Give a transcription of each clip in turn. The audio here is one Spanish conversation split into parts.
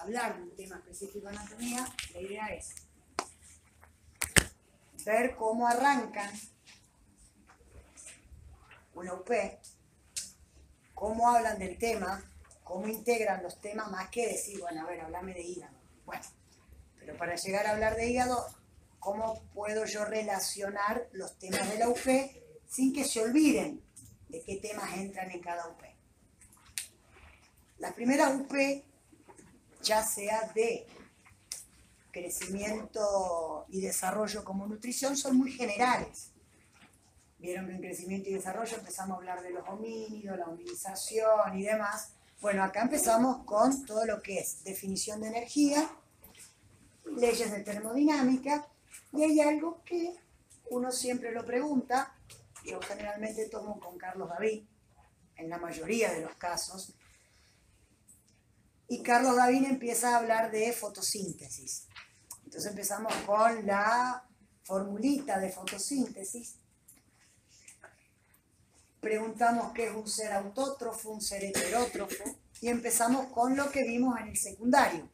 hablar de un tema específico de anatomía, la idea es ver cómo arrancan una UP, cómo hablan del tema, cómo integran los temas, más que decir, bueno, a ver, hablame de hígado. Bueno, pero para llegar a hablar de hígado, ¿cómo puedo yo relacionar los temas de la UP sin que se olviden de qué temas entran en cada UP? La primera UP, ya sea de crecimiento y desarrollo como nutrición, son muy generales. Vieron que en crecimiento y desarrollo empezamos a hablar de los homínidos, la hominización y demás. Bueno, acá empezamos con todo lo que es definición de energía, leyes de termodinámica, y hay algo que uno siempre lo pregunta, yo generalmente tomo con Carlos David, en la mayoría de los casos, y Carlos David empieza a hablar de fotosíntesis. Entonces empezamos con la formulita de fotosíntesis. Preguntamos qué es un ser autótrofo, un ser heterótrofo, y empezamos con lo que vimos en el secundario,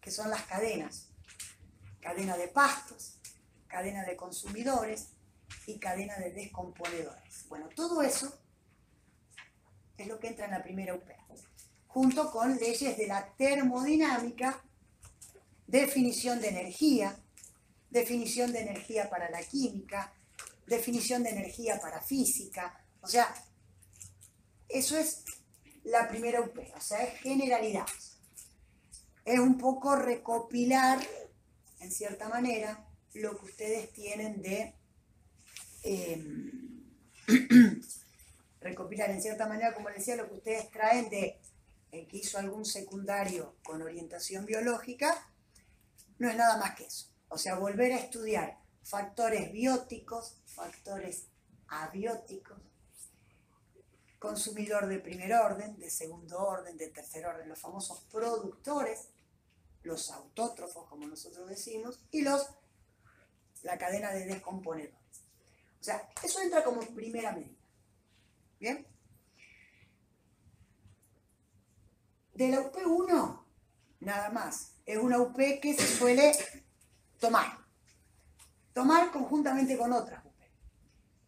que son las cadenas. Cadena de pastos, cadena de consumidores y cadena de descomponedores. Bueno, todo eso es lo que entra en la primera UP junto con leyes de la termodinámica, definición de energía, definición de energía para la química, definición de energía para física. O sea, eso es la primera UP, o sea, es generalidad. Es un poco recopilar, en cierta manera, lo que ustedes tienen de... Em, recopilar en cierta manera, como les decía, lo que ustedes traen de que hizo algún secundario con orientación biológica, no es nada más que eso. O sea, volver a estudiar factores bióticos, factores abióticos, consumidor de primer orden, de segundo orden, de tercer orden, los famosos productores, los autótrofos, como nosotros decimos, y los la cadena de descomponedores. O sea, eso entra como primera medida. ¿Bien? De la UP1, nada más. Es una UP que se suele tomar. Tomar conjuntamente con otras UP.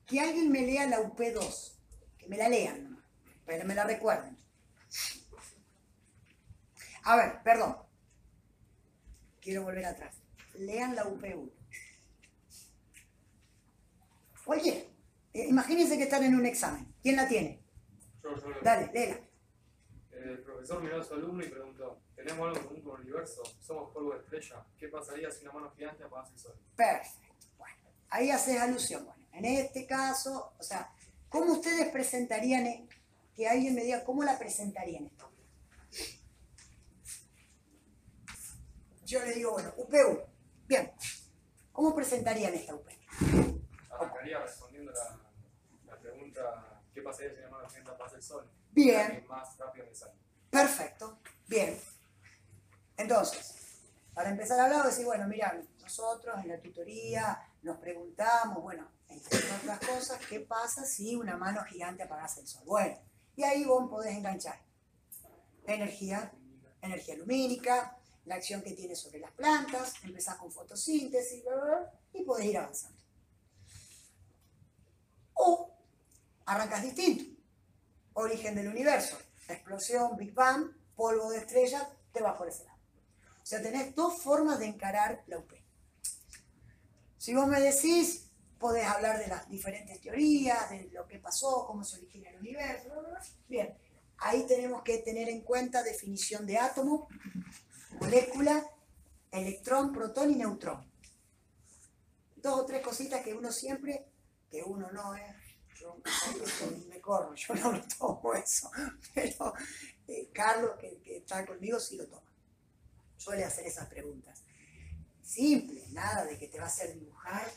Que alguien me lea la UP2. Que me la lean, pero me la recuerden. A ver, perdón. Quiero volver atrás. Lean la UP1. Oye, eh, imagínense que están en un examen. ¿Quién la tiene? Yo, yo, yo. Dale, léela. El profesor miró a su alumno y preguntó, ¿tenemos algo en común con el universo? ¿Somos polvo de estrella? ¿Qué pasaría si una mano gigante apagase el sol? Perfecto. Bueno, ahí haces alusión. Bueno, en este caso, o sea, ¿cómo ustedes presentarían, e- que alguien me diga, ¿cómo la presentarían esto? Yo le digo, bueno, UP1. Bien. ¿Cómo presentarían esta UP? Arrancaría respondiendo la, la pregunta, ¿qué pasaría si una mano gigante apagase el sol? Bien. Perfecto. Bien. Entonces, para empezar a hablar, decir, bueno, mira, nosotros en la tutoría nos preguntamos, bueno, entre otras cosas, ¿qué pasa si una mano gigante apagase el sol? Bueno, y ahí vos podés enganchar energía, energía lumínica, la acción que tiene sobre las plantas, empezás con fotosíntesis, y podés ir avanzando. O arrancas distinto. Origen del universo, explosión, Big Bang, polvo de estrella, te vas por ese lado. O sea, tenés dos formas de encarar la UP. Si vos me decís, podés hablar de las diferentes teorías, de lo que pasó, cómo se origina el universo, bien. Ahí tenemos que tener en cuenta definición de átomo, molécula, electrón, protón y neutrón. Dos o tres cositas que uno siempre, que uno no es, yo me corro, yo no lo tomo eso, pero eh, Carlos, que, está conmigo, sí lo toma. Suele hacer esas preguntas. Simple, nada de que te va a hacer dibujar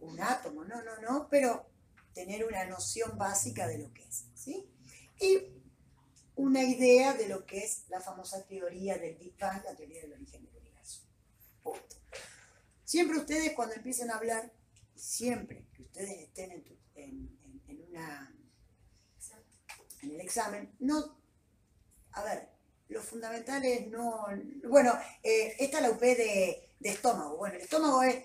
un átomo, no, no, no, pero tener una noción básica de lo que es, ¿sí? Y una idea de lo que es la famosa teoría del Big Bang, la teoría del origen del universo. Punto. Siempre ustedes cuando empiecen a hablar, siempre que ustedes estén en, tu- en- el examen, no, a ver, lo lo fundamental es no... Bueno, eh, esta es la UP de, de estómago. Bueno, el estómago es...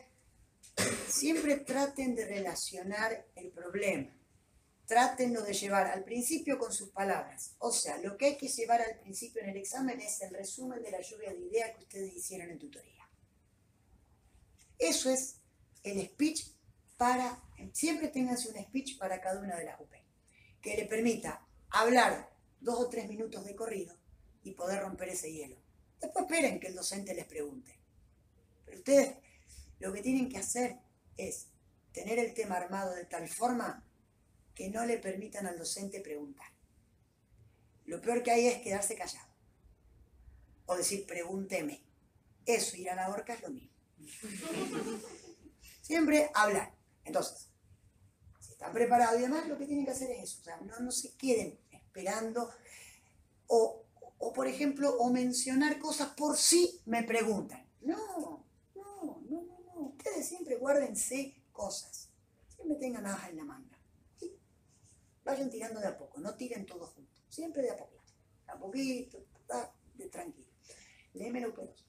Siempre traten de relacionar el problema. Trátenlo de llevar al principio con sus palabras. O sea, lo que hay que llevar al principio en el examen es el resumen de la lluvia de ideas que ustedes hicieron en tutoría. Eso es el speech para... Siempre ténganse un speech para cada una de las UP. Que le permita hablar dos o tres minutos de corrido y poder romper ese hielo. Después esperen que el docente les pregunte. Pero ustedes lo que tienen que hacer es tener el tema armado de tal forma que no le permitan al docente preguntar. Lo peor que hay es quedarse callado. O decir, pregúnteme. Eso, ir a la horca es lo mismo. Siempre hablar. Entonces, si están preparados y demás, lo que tienen que hacer es eso. O sea, no, no se queden esperando o, o, por ejemplo, o mencionar cosas por si me preguntan. No, no, no, no, no. Ustedes siempre guárdense cosas. Siempre tengan nada en la manga. Vayan tirando de a poco, no tiren todos juntos. Siempre de a poquito. A poquito, de tranquilo. Léemelo, pedos.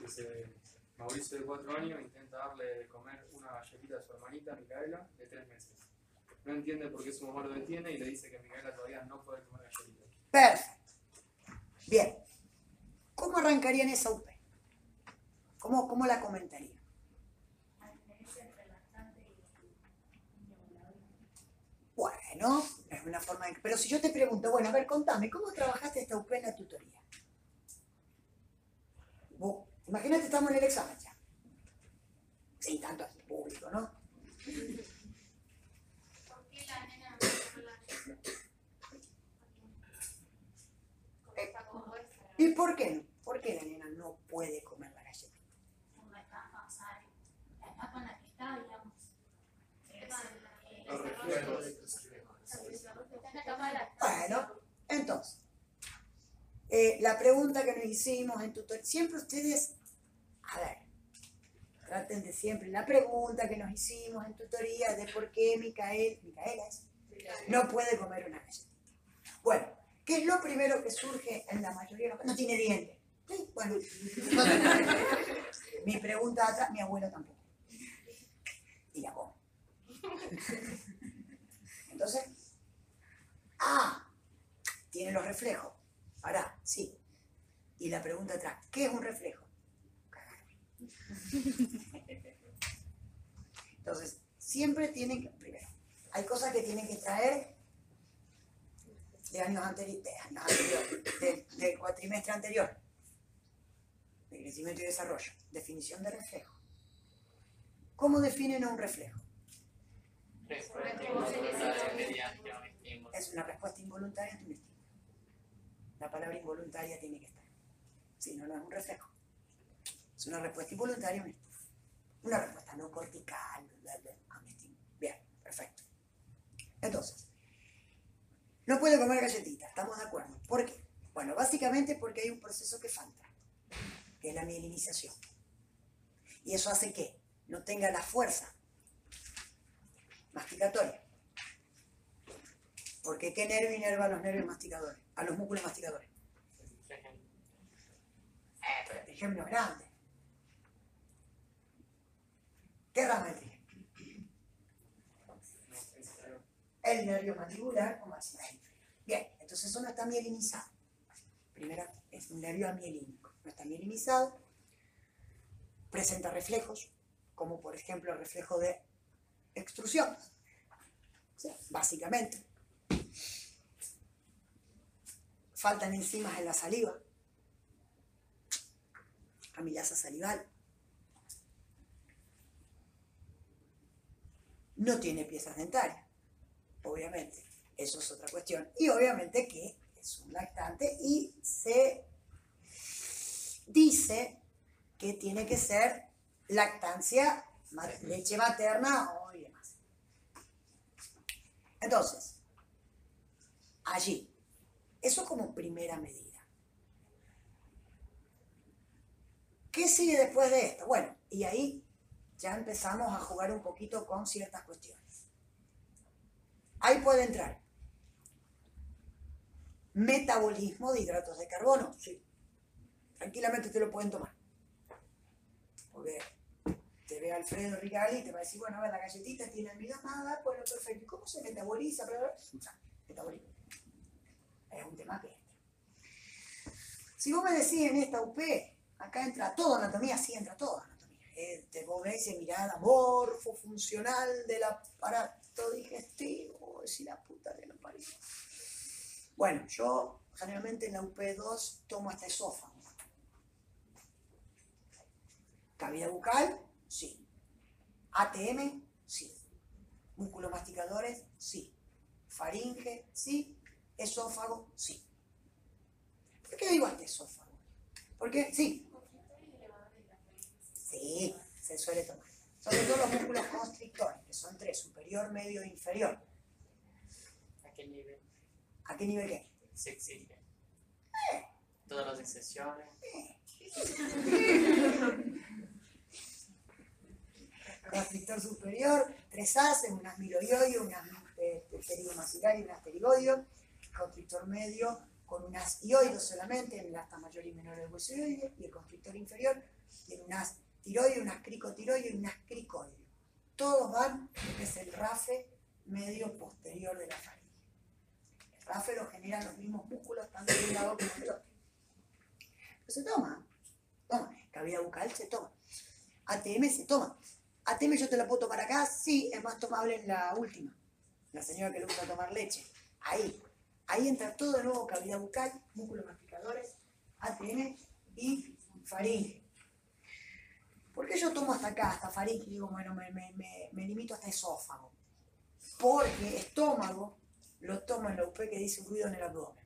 Dice, Mauricio de cuatro años intenta darle de comer una galletita a su hermanita Micaela de tres meses. No entiende por qué su mamá lo detiene y le dice que Micaela todavía no puede comer galletitas. Perfecto. Bien. ¿Cómo arrancarían esa UP? ¿Cómo, cómo la comentaría? Bueno, es una forma de... Pero si yo te pregunto, bueno, a ver, contame, ¿cómo trabajaste esta UP en la tutoría? Vos, imagínate, estamos en el examen ya. Sin tanto al público, ¿no? ¿Por qué la nena no la. ¿Y por qué no? ¿Por qué la nena no puede comer la galleta? La etapa en la que está, digamos. Bueno, entonces, eh, la pregunta que nos hicimos en tutor, siempre ustedes, a ver, traten de siempre, la pregunta que nos hicimos en tutoría de por qué Micael, Micaela no puede comer una galletita. Bueno, ¿qué es lo primero que surge en la mayoría de los casos? No tiene dientes. Sí, bueno. Mi pregunta atrás, mi abuelo tampoco. Y la come. Entonces, ah, tiene los reflejos. Ahora, sí. Y la pregunta atrás, ¿qué es un reflejo? Entonces, siempre tienen que, primero, hay cosas que tienen que traer de años de anteriores, del, cuatrimestre anterior, de crecimiento y desarrollo, definición de reflejo. ¿Cómo definen un reflejo? Es una respuesta involuntaria ante un estímulo. La palabra involuntaria tiene que estar. Si no, no es un reflejo. Es una respuesta involuntaria. Una respuesta no cortical bla, bla, a un estímulo. Bien, perfecto. Entonces, no puede comer galletita, ¿estamos de acuerdo? ¿Por qué? Bueno, básicamente porque hay un proceso que falta, que es la mielinización. Y eso hace que no tenga la fuerza masticatoria. Porque ¿qué nervio inerva a los nervios masticadores? A los músculos masticadores. Eh, el ejemplo grande. ¿Qué rama trigen? El nervio mandibular o maxilar. Bien, entonces eso no está mielinizado. Primera, es un nervio amielínico. No está mielinizado. Presenta reflejos, como por ejemplo el reflejo de extrusión. Sea, básicamente. Faltan enzimas en la saliva. Amilasa salival. No tiene piezas dentarias, obviamente. Eso es otra cuestión. Y obviamente que es un lactante y se dice que tiene que ser lactancia, leche materna o y demás. Entonces, allí, eso como primera medida. ¿Qué sigue después de esto? Bueno, y ahí ya empezamos a jugar un poquito con ciertas cuestiones. Ahí puede entrar Metabolismo de hidratos de carbono, sí. Tranquilamente te lo pueden tomar. Porque te ve Alfredo Rigali y te va a decir, bueno, a ver, la galletita tiene nada, bueno, perfecto. ¿Y cómo se metaboliza? Metabolismo. Es un tema que Si vos me decís en esta UP, acá entra toda anatomía, sí entra toda anatomía. Eh, te vos ves mirada morfo, funcional del aparato digestivo, si la puta que lo parió. Bueno, yo generalmente en la UP2 tomo hasta esófago. Cavidad bucal, sí. ATM, sí. Músculos masticadores, sí. Faringe, sí. Esófago, sí. ¿Por qué digo hasta esófago? Porque, sí. Sí, se suele tomar. Sobre todo los músculos constrictores, que son tres, superior, medio e inferior. ¿A qué nivel? ¿A qué nivel qué? Se exige. Todas las excepciones. Constrictor superior, tres haces, unas miloioio, unas eh, pterigomacilar y unas pterigodio. Constrictor medio con unas ioides solamente, en el asta mayor y menor del hueso Y el constrictor inferior tiene unas tiroides, unas cricotiroides y unas cricoides. Todos van, que es el rafe medio posterior de la faringe. El rafe lo generan los mismos músculos, tanto de un lado como del otro. Pero se toma, toma. Cavidad bucal se toma. ATM se toma. ATM yo te la puedo tomar acá, sí, es más tomable en la última. La señora que le gusta tomar leche. Ahí. Ahí entra todo de nuevo cavidad bucal, músculos masticadores, ATM y faringe. ¿Por qué yo tomo hasta acá, hasta faringe? Digo, bueno, me, me, limito hasta esófago. Porque estómago lo tomo en la UP que dice ruido en el abdomen.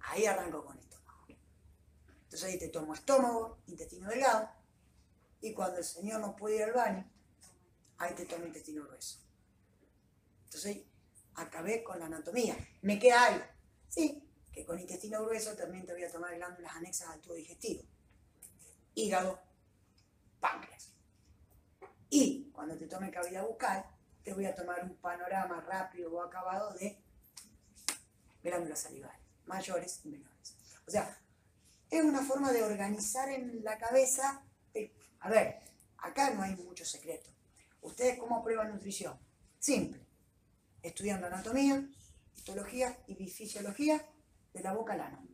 Ahí arranco con estómago. Entonces ahí te tomo estómago, intestino delgado, y cuando el Señor no puede ir al baño, ahí te toma intestino grueso. Entonces acabé con la anatomía. ¿Me queda algo? Sí, que con intestino grueso también te voy a tomar glándulas anexas al tubo digestivo. Hígado, páncreas. Y cuando te tome cavidad bucal, te voy a tomar un panorama rápido o acabado de glándulas salivales, mayores y menores. O sea, es una forma de organizar en la cabeza. a ver, acá no hay mucho secreto. ¿Ustedes cómo prueban nutrición? Simple estudiando anatomía, histología y fisiología de la boca al ano.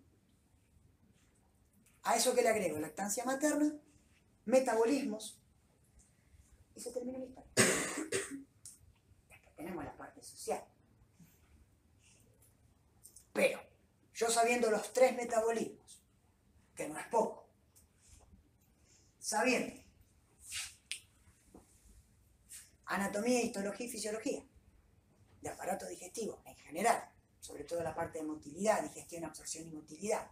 A eso que le agrego lactancia materna, metabolismos, y se termina la historia. Después tenemos la parte social. Pero, yo sabiendo los tres metabolismos, que no es poco, sabiendo anatomía, histología y fisiología, aparato digestivo en general, sobre todo la parte de motilidad, digestión, absorción y motilidad.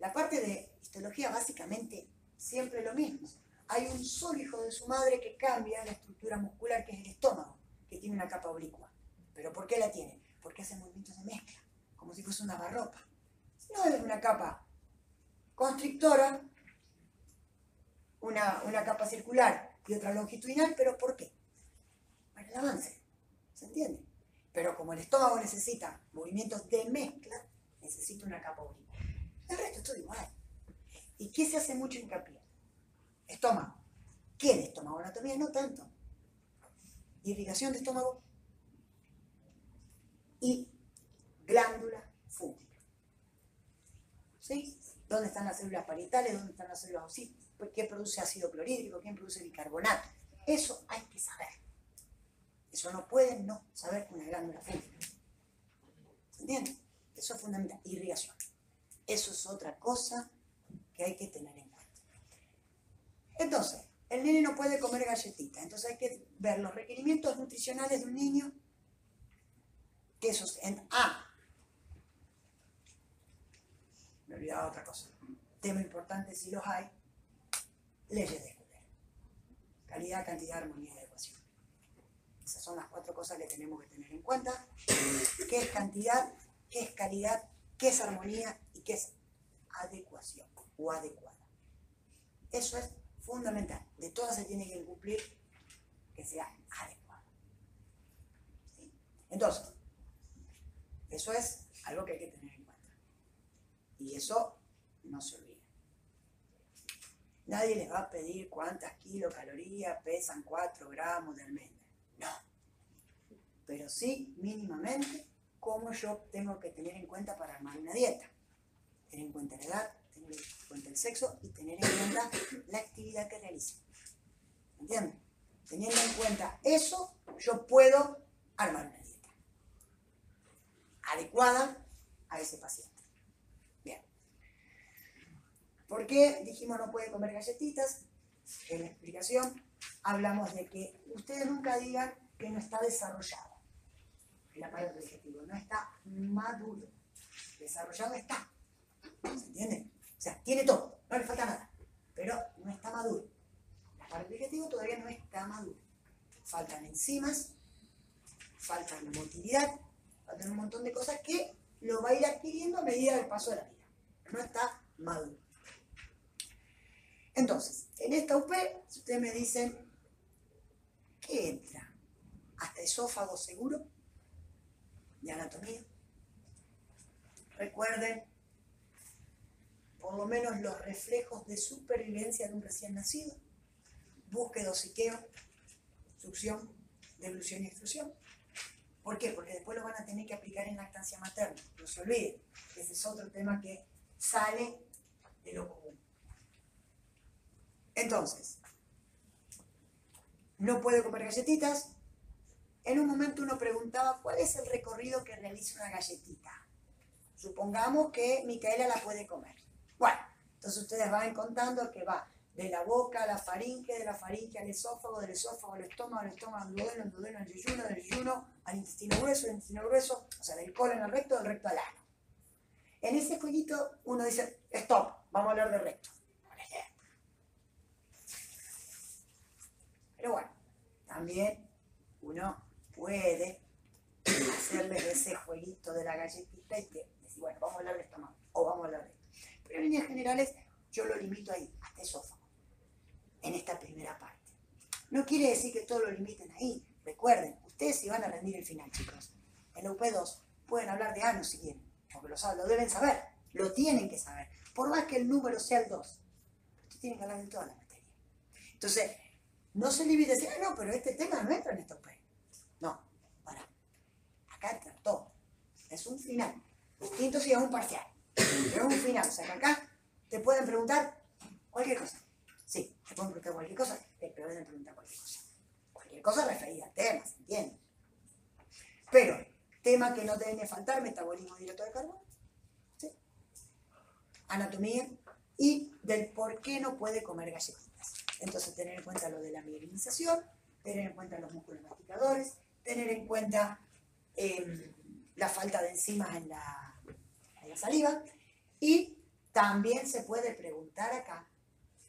La parte de histología básicamente siempre lo mismo. Hay un solo hijo de su madre que cambia la estructura muscular, que es el estómago, que tiene una capa oblicua. ¿Pero por qué la tiene? Porque hace movimientos de mezcla, como si fuese una barropa. No es una capa constrictora, una, una capa circular y otra longitudinal, pero ¿por qué? Para el avance. ¿Se entiende? Pero como el estómago necesita movimientos de mezcla, necesita una capa única. El resto es todo igual. ¿Y qué se hace mucho hincapié? Estómago. ¿Qué de estómago? Anatomía no tanto. Irrigación de estómago y glándula fúngica. ¿Sí? ¿Dónde están las células parietales? ¿Dónde están las células pues, ¿Qué produce ácido clorhídrico? ¿Quién produce bicarbonato? Eso hay que saber. Eso no pueden no saber una glándula fúngica. ¿Se entiende? Eso es fundamental. Irrigación. Eso es otra cosa que hay que tener en cuenta. Entonces, el nene no puede comer galletitas. Entonces hay que ver los requerimientos nutricionales de un niño. Que esos en A. Me olvidaba otra cosa. Tema importante si los hay. Leyes de escuela. Calidad, cantidad, armonía de esas son las cuatro cosas que tenemos que tener en cuenta. ¿Qué es cantidad? ¿Qué es calidad? ¿Qué es armonía? ¿Y qué es adecuación o adecuada? Eso es fundamental. De todas se tiene que cumplir que sea adecuada. Entonces, Eso es algo que hay que tener en cuenta. Y eso no se olvida. Nadie les va a pedir cuántas kilocalorías pesan 4 gramos de almendra. No. Pero sí, mínimamente, cómo yo tengo que tener en cuenta para armar una dieta. Tener en cuenta la edad, tener en cuenta el sexo y tener en cuenta la actividad que realice. ¿Entienden? Teniendo en cuenta eso, yo puedo armar una dieta adecuada a ese paciente. Bien. ¿Por qué dijimos no puede comer galletitas? En la explicación hablamos de que ustedes nunca digan que no está desarrollado el aparato digestivo, no está maduro. Desarrollado está. ¿Se entiende? O sea, tiene todo, no le falta nada, pero no está maduro. El aparato digestivo todavía no está maduro. Faltan enzimas, faltan motilidad, faltan un montón de cosas que lo va a ir adquiriendo a medida del paso de la vida. No está maduro. Entonces, en esta UP, si ustedes me dicen, ¿qué entra? ¿Hasta esófago seguro? De anatomía. Recuerden, por lo menos los reflejos de supervivencia de un recién nacido. Búsqueda, siqueo, succión, devolución y extrusión. ¿Por qué? Porque después lo van a tener que aplicar en lactancia materna. No se olviden. Ese es otro tema que sale de lo común. Entonces, no puede comer galletitas. En un momento uno preguntaba cuál es el recorrido que realiza una galletita. Supongamos que Micaela la puede comer. Bueno, entonces ustedes van contando que va de la boca a la faringe, de la faringe al esófago, del esófago al estómago, del estómago al duodeno, del duodeno al yeyuno, del yeyuno al intestino grueso, del intestino grueso, o sea, del colon al recto, del recto al ano. En ese jueguito uno dice, stop, vamos a hablar de recto. Pero bueno, también uno puede hacerles ese jueguito de la galletita y decir, bueno, vamos a hablar de estómago o vamos a hablar de esto. Pero en líneas generales yo lo limito ahí, hasta esófago, en esta primera parte. No quiere decir que todo lo limiten ahí. Recuerden, ustedes si van a rendir el final, chicos. En la UP2 pueden hablar de ano si quieren, porque lo, saben, lo deben saber, lo tienen que saber. Por más que el número sea el 2, ustedes tienen que hablar de toda la materia. Entonces, no se limite a decir, ah, no, pero este tema no entra en esta UP. Acá todo. Es un final. Distinto si es un parcial. Pero es un final. O sea que acá te pueden preguntar cualquier cosa. Sí, te pueden preguntar cualquier cosa, te pueden preguntar cualquier cosa. Cualquier cosa referida al tema, ¿se entiende? Pero, tema que no deben de faltar, metabolismo directo de carbono, anatomía y del por qué no puede comer galletitas. Entonces, tener en cuenta lo de la mielinización, tener en cuenta los músculos masticadores, tener en cuenta eh, la falta de enzimas en la, en la saliva y también se puede preguntar acá,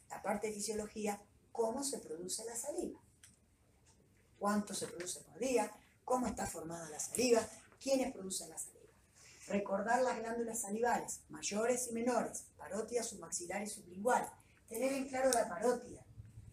la parte de fisiología, cómo se produce la saliva. ¿Cuánto se produce por día? ¿Cómo está formada la saliva? ¿Quiénes producen la saliva? Recordar las glándulas salivales, mayores y menores, parótida, submaxilar y sublingual. Tener en claro la parótida.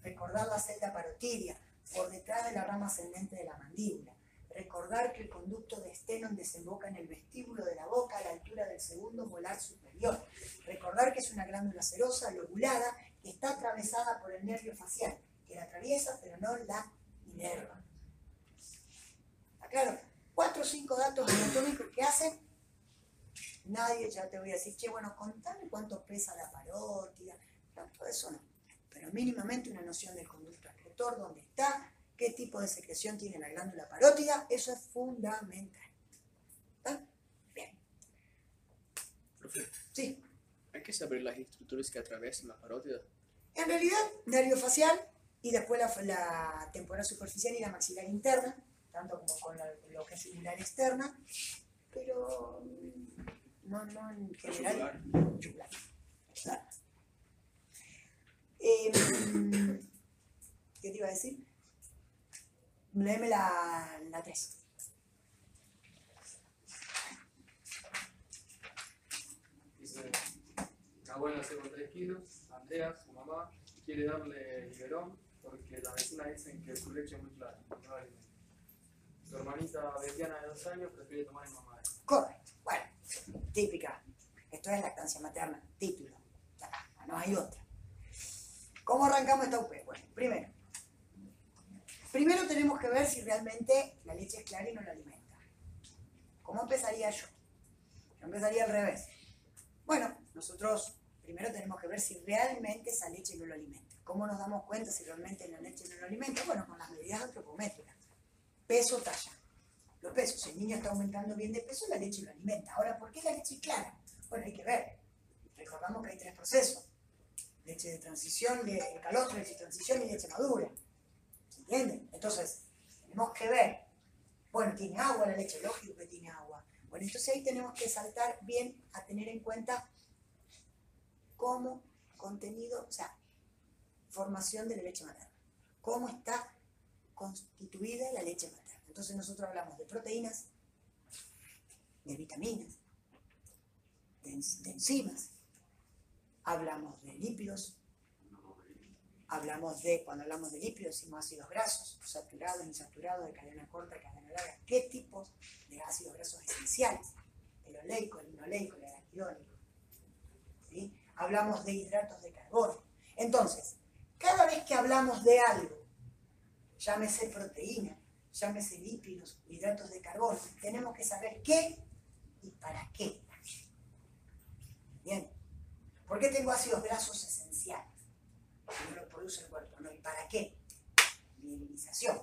Recordar la celda parotidia, por detrás de la rama ascendente de la mandíbula. Recordar que el conducto de Stenon desemboca en el vestíbulo de la boca a la altura del segundo molar superior. Recordar que es una glándula serosa, lobulada, que está atravesada por el nervio facial, que la atraviesa pero no la inerva. ¿Está claro? Cuatro o cinco datos anatómicos que hacen. Nadie ya te voy a decir, che, bueno, contame cuánto pesa la parótida. Tanto eso no. Pero mínimamente una noción del conducto excretor, dónde está, qué tipo de secreción tiene la glándula parótida, eso es fundamental. ¿Está? Bien. Profe, Sí. hay que saber las estructuras que atraviesan la parótida. En realidad, nervio facial y después la, la temporal superficial y la maxilar interna, tanto como con la- lo que es yugular externa, pero mm, no, no en general. yugular. Eh, ¿Qué te iba a decir? Léeme la, la 3. Dice, la abuela hace con 3 kilos, Andrea, su mamá, quiere darle biberón porque la vecina dicen que su leche es muy clara, no. Su hermanita Betiana de 2 años prefiere tomar el mamá. Correcto. típica. Esto es lactancia materna, título. No hay otra. ¿Cómo arrancamos esta UP? Bueno, primero. Primero tenemos que ver si realmente la leche es clara y no la alimenta. ¿Cómo empezaría yo? Yo empezaría al revés. Bueno, nosotros primero tenemos que ver si realmente esa leche no lo alimenta. ¿Cómo nos damos cuenta si realmente la leche no lo alimenta? Bueno, con las medidas antropométricas. Peso, talla. Los pesos. Si el niño está aumentando bien de peso, la leche lo alimenta. Ahora, ¿por qué la leche es clara? Bueno, hay que ver. Recordamos que hay tres procesos. Leche de transición, de calostro, leche de transición y leche madura. Entonces, tenemos que ver. Bueno, tiene agua la leche, lógico que tiene agua. Bueno, entonces ahí tenemos que saltar bien a tener en cuenta cómo contenido, o sea, formación de la leche materna. Cómo está constituida la leche materna. Entonces nosotros hablamos de proteínas, de vitaminas, de enzimas, hablamos de lípidos, hablamos de, cuando hablamos de lípidos, decimos ácidos grasos, saturados, insaturados, de cadena corta, de cadena larga, qué tipos de ácidos grasos esenciales, el oleico, el linoleico, el araquidónico. ¿sí? Hablamos de hidratos de carbono. Entonces, cada vez que hablamos de algo, llámese proteína, llámese lípidos, hidratos de carbono, tenemos que saber qué y para qué. Bien. ¿Por qué tengo ácidos grasos esenciales? No lo produce el cuerpo, ¿no? ¿Y para qué? Mineralización.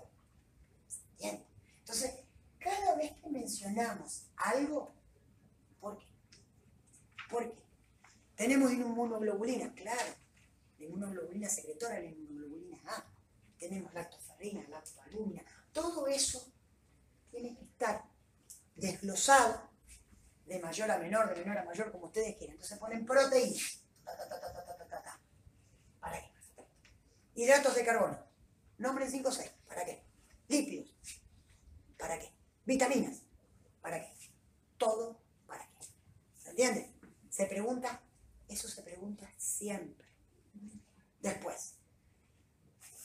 Bien. Entonces, cada vez que mencionamos algo, ¿por qué? ¿Por qué? Tenemos inmunoglobulina, claro. La inmunoglobulina secretora, la inmunoglobulina A. Tenemos lactoferrina, lactoalbúmina. Todo eso tiene que estar desglosado de mayor a menor, de menor a mayor, como ustedes quieran. Entonces ponen proteínas. ¿Para qué? Hidratos de carbono. Nombre 5 6. ¿Para qué? Lípidos. ¿Para qué? Vitaminas. ¿Para qué? Todo para qué. ¿Se entiende? Se pregunta, eso se pregunta siempre. Después.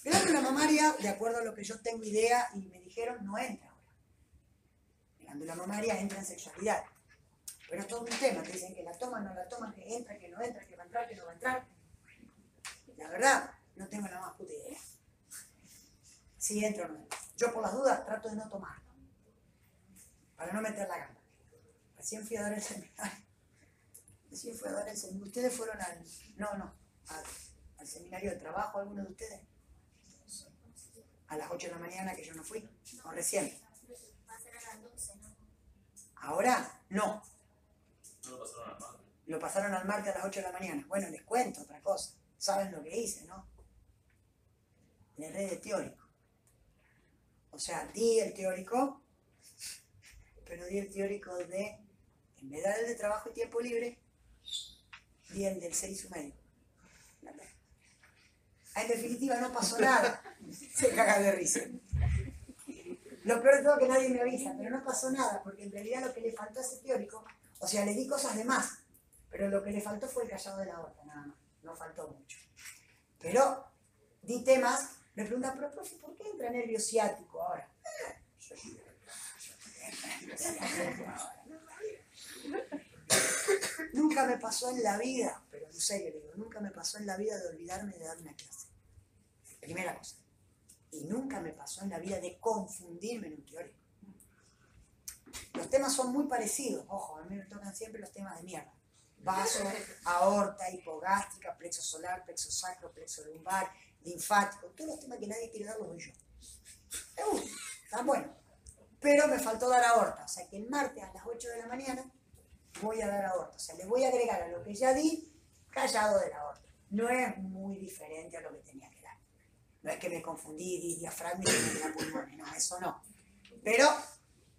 Glándula mamaria, de acuerdo a lo que yo tengo idea y me dijeron, no entra ahora. Glándula mamaria entra en sexualidad. Pero es todo un tema, que dicen que la toman, no la toman, que entra, que no entra, que va a entrar, que no va a entrar. La verdad, no tengo la más puta idea. Si entra o no entra. Yo por las dudas trato de no tomarlo. Para no meter la gamba. Recién fui a dar el seminario. Recién fui a dar el seminario. ¿Ustedes fueron al... No, no. Al, al seminario de trabajo, alguno de ustedes? A las 8 de la mañana que yo no fui. O recién. Va a ser a las 12, ¿no? Ahora, no. No lo pasaron al mar. Lo pasaron al martes a las 8 de la mañana. Bueno, les cuento otra cosa. Saben lo que hice, ¿no? Le erré de teórico. O sea, di el teórico, pero di el teórico de, en vez de el trabajo y tiempo libre, di el del 6 y medio. En definitiva, no pasó nada. Se caga de risa. Lo peor de todo es que nadie me avisa, pero no pasó nada, porque en realidad lo que le faltó a ese teórico, o sea, le di cosas de más, pero lo que le faltó fue el callado de la horta, nada más, no faltó mucho. Pero di temas, me preguntan, pero profe, ¿por qué entra nervio ciático ahora? Nunca me pasó en la vida, pero en serio digo, nunca me pasó en la vida de olvidarme de dar una clase. Primera cosa. Y nunca me pasó en la vida de confundirme en un teórico. Los temas son muy parecidos, ojo, a mí me tocan siempre los temas de mierda. Vaso, aorta, hipogástrica, plexo solar, plexo sacro, plexo lumbar, linfático, todos los temas que nadie quiere dar los doy yo. Me gusta, están buenos. Pero me faltó dar aorta, o sea que el martes a las 8 de la mañana voy a dar aorta. O sea, le voy a agregar a lo que ya di, callado de la aorta. No es muy diferente a lo que tenía que dar. No es que me confundí, di diafragma y di la pulmón, no, eso no. Pero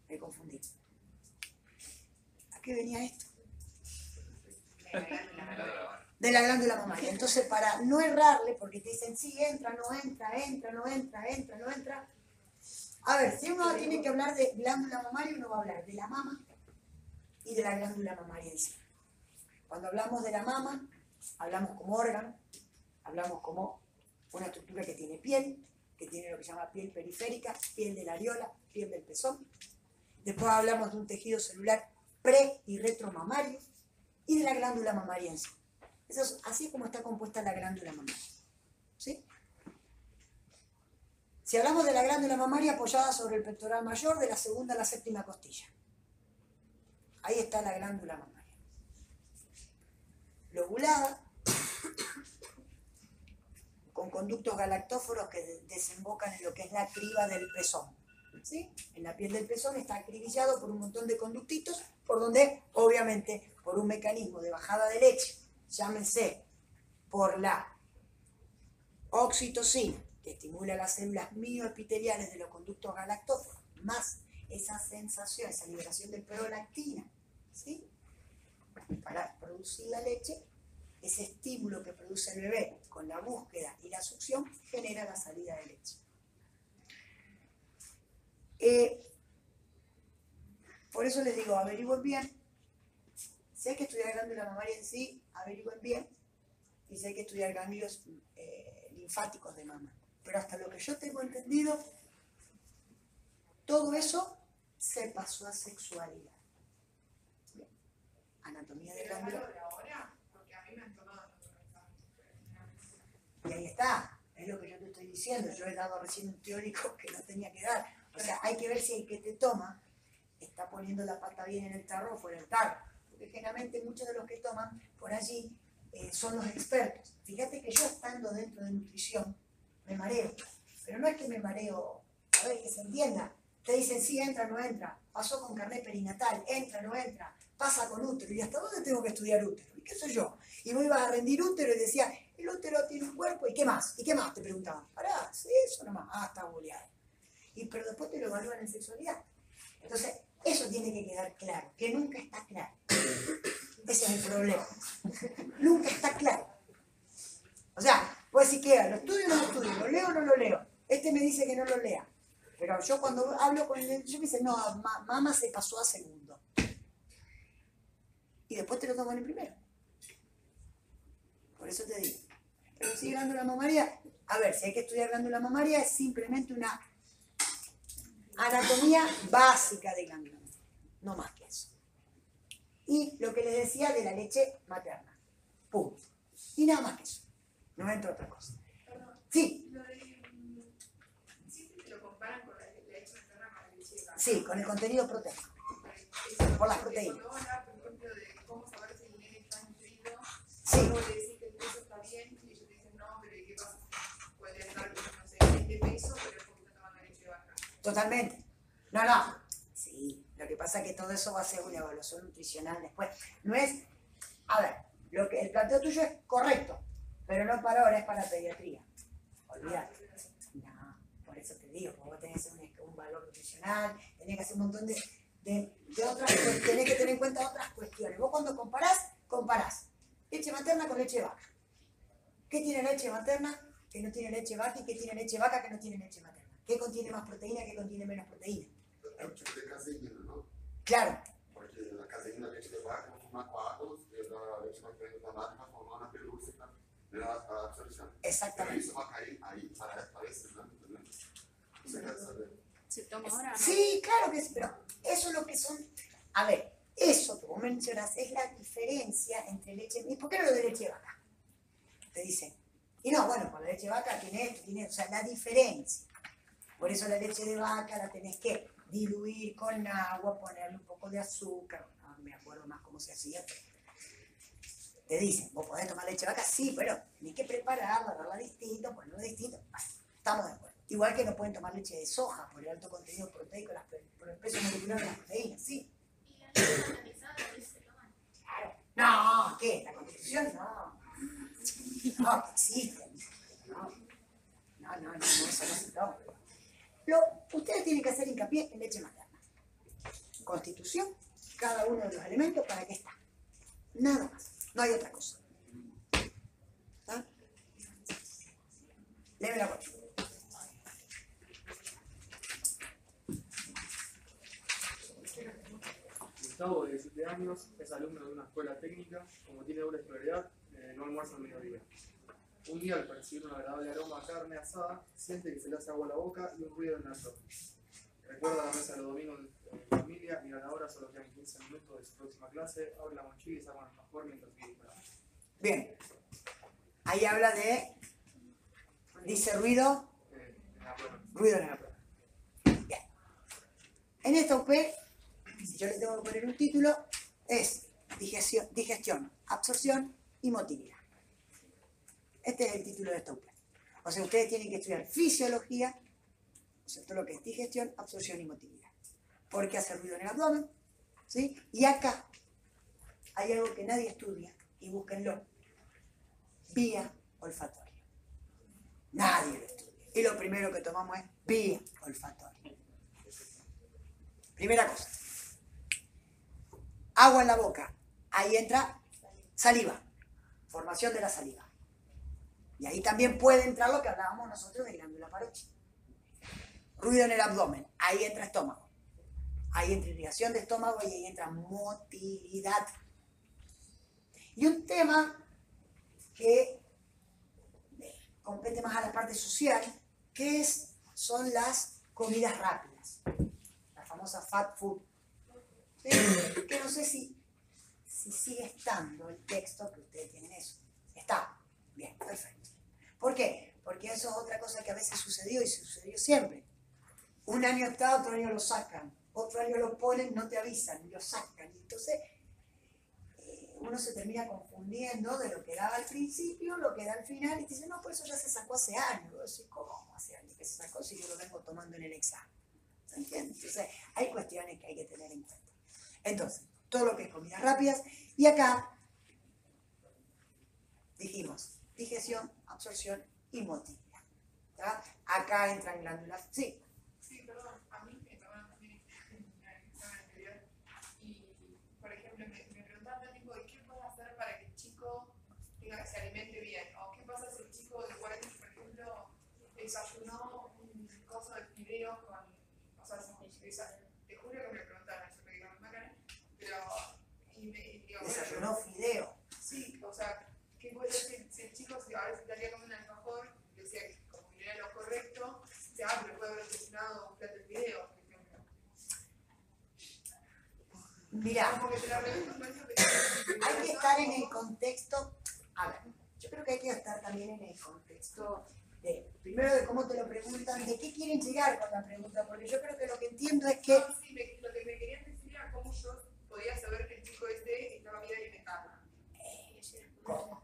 me confundí. ¿A qué venía esto? De la glándula mamaria. Entonces, para no errarle, porque te dicen, sí, entra, no entra, entra, no entra, entra, no entra. A ver, si uno tiene que hablar de glándula mamaria, uno va a hablar de la mama y de la glándula mamaria. Cuando hablamos de la mama, hablamos como órgano, hablamos como una estructura que tiene piel, que tiene lo que se llama piel periférica, piel de la areola, piel del pezón. Después hablamos de un tejido celular pre y retromamario y de la glándula mamaria sí. Eso es así como está compuesta la glándula mamaria. ¿Sí? Si hablamos de la glándula mamaria apoyada sobre el pectoral mayor, de la segunda a la séptima costilla. Ahí está la glándula mamaria. Lobulada, con conductos galactóforos que de- desembocan en lo que es la criba del pezón. ¿sí? En la piel del pezón está acribillado por un montón de conductitos, por donde, obviamente, por un mecanismo de bajada de leche, llámese por la oxitocina, que estimula las células mioepiteliales de los conductos galactóforos, más esa sensación, esa liberación de prolactina, ¿sí? para producir la leche, ese estímulo que produce el bebé con la búsqueda y la succión genera la salida de leche. Eh, por eso les digo, averigüen bien. Si hay que estudiar glándula mamaria en sí, averigüen bien. Y si hay que estudiar ganglios eh, linfáticos de mama. Pero hasta lo que yo tengo entendido, todo eso se pasó a sexualidad. Anatomía de glándula. Y ahí está, es lo que yo te estoy diciendo. Yo he dado recién un teórico que no tenía que dar. O sea, hay que ver si el que te toma está poniendo la pata bien en el tarro o fuera del tarro. Porque generalmente muchos de los que toman por allí eh, son los expertos. Fíjate que yo estando dentro de nutrición me mareo. Pero no es que me mareo, a ver, que se entienda. Te dicen, sí, entra, no entra. Pasó con carnet perinatal, entra, no entra. Pasa con útero. ¿Y hasta dónde tengo que estudiar útero? ¿Y qué soy yo? Y vos ibas a rendir útero y decía, el útero tiene un cuerpo, ¿y qué más? ¿Y qué más? Te preguntaban. Pará, sí, eso nomás. Ah, está boleado. Y pero después te lo evalúan en sexualidad. Entonces, eso tiene que quedar claro, que nunca está claro. Ese es el problema. Nunca está claro. O sea, pues si queda, lo estudio o no lo estudio, lo leo o no lo leo. Este me dice que no lo lea. Pero yo cuando hablo con él, yo me dice, no, ma- mamá se pasó a segundo. Y después te lo toman en primero. Por eso te digo. Pero si glándula mamaria, a ver, si hay que estudiar glándula mamaria, es simplemente una anatomía básica de glándula mamaria. No más que eso. Y lo que les decía de la leche materna. Punto. Y nada más que eso. No entra otra cosa. Perdón, Sí, lo de. Siempre lo comparan con la leche materna con la leche vaca. sí, con el contenido proteico. Por las proteínas. Cuando habla, Totalmente. No, no. Sí, lo que pasa es que todo eso va a ser una evaluación nutricional después. No es, a ver, lo que el planteo tuyo es correcto, pero no para ahora, es para pediatría. Olvídate. No, por eso te digo, vos tenés un, un valor nutricional, tenés que hacer un montón de, de, de otras, cues- tenés que tener en cuenta otras cuestiones. Vos cuando comparás, comparás leche materna con leche vaca. ¿Qué tiene leche materna que no tiene leche vaca y qué tiene leche vaca que no tiene leche materna? ¿Qué contiene más proteína, qué contiene menos proteína? Tipo de caseína, não? Claro, Porque a caseína leite de vaca vai formar coágulos e a da leite materna inflamada vai formar na pelúcia né, a a absorção. Então exactamente. isso vai cair aí para, para exame, entendeu? Você quer saber? ¿Se toma ahora? no? Sí, claro que sí, pero eso es lo que son. A ver, eso que vos mencionas es la diferencia entre leche. ¿Y por qué no lo de leche de vaca? Te dicen. Y no, bueno, con la leche de vaca tiene esto, tiene. O sea, la diferencia. Por eso la leche de vaca la tenés que diluir con agua, ponerle un poco de azúcar. No me acuerdo más cómo se hacía, te dicen, vos podés tomar leche de vaca, sí, pero tenés que prepararla, darla distinto, ponerla distinto. Estamos de acuerdo. Igual que no pueden tomar leche de soja por el alto contenido proteico, las, por el peso molecular de las proteínas, sí. Y la leche se. Claro. No, ¿qué? ¿La constitución? No. No, que existen. No, no, no, no, no, eso no se toma. Lo, ustedes tienen que hacer hincapié en leche materna. Constitución, cada uno de los elementos, ¿para qué está? Nada más. No hay otra cosa. ¿Está? Léeme la cuenta. Gustavo, de 17 años, es alumno de una escuela técnica. Como tiene doble escolaridad, eh, no almuerza al mediodía. Un día, al percibir un agradable aroma a carne asada, siente que se le hace agua a la boca y un ruido en el abdomen. Recuerda la mesa de los domingos en familia y a la hora solo quedan 15 15 minutos de su próxima clase, abre la mochila y saca un alfajor mientras disparando. Bien. Ahí habla de. Dice ruido, Eh, en la ruido en la prueba. Bien. En esta UP, si yo le tengo que poner un título, es digestión, digestión absorción y motilidad. Este es el título de esta UP. O sea, ustedes tienen que estudiar fisiología, o sea, todo lo que es digestión, absorción y motilidad. Porque hace ruido en el abdomen, ¿sí? Y acá hay algo que nadie estudia, y búsquenlo, vía olfatoria. Nadie lo estudia. Y lo primero que tomamos es vía olfatoria. Primera cosa. Agua en la boca. Ahí entra saliva. Formación de la saliva. Y ahí también puede entrar lo que hablábamos nosotros de glándula parochia. Ruido en el abdomen. Ahí entra estómago. Ahí entra irrigación de estómago y ahí entra motilidad. Y un tema que compete más a la parte social, que es, son las comidas rápidas, la famosa fat food. ¿Sí? Que no sé si, si sigue estando el texto que ustedes tienen eso. Está. Bien, perfecto. ¿Por qué? Porque eso es otra cosa que a veces sucedió y sucedió siempre. Un año está, otro año lo sacan, otro año lo ponen, no te avisan, lo sacan. Y entonces eh, uno se termina confundiendo de lo que daba al principio, lo que da al final, y te dice, no, pues eso ya se sacó hace años. ¿cómo hace años que se sacó si yo lo vengo tomando en el examen? ¿Se entiende? Entonces, hay cuestiones que hay que tener en cuenta. Entonces, todo lo que es comidas rápidas, y acá dijimos, digestión, absorción y motilidad. ¿tá? Acá entran glándulas, sí, Sí, perdón, a mí me tomaron también en el examen anterior y, por ejemplo, me, me preguntaban tipo, ¿y qué puedo hacer para que el chico se alimente bien? ¿O qué pasa si el chico igual, por ejemplo, desayunó un coso de fideos con, o sea, si- desa- te juro que me preguntaron eso, me dijeron, "Macarena", pero, y me, y digo, bueno, desayunó fideo. Sí, o sea, ¿qué puede ser chico si a veces salía a comer un alfajor, decía que como que era lo correcto, dice, ah, pero puede haber cocinado un plato de video, por ejemplo. Como que te que hay que estar en el contexto, a ver, yo creo que hay que estar también en el contexto de, primero de cómo te lo preguntan, de qué quieren llegar con la pregunta, porque yo creo que lo que entiendo es que, No, sí, me- lo que me querían decir era cómo yo podía saber que el chico este estaba bien alimentado. ¿cómo?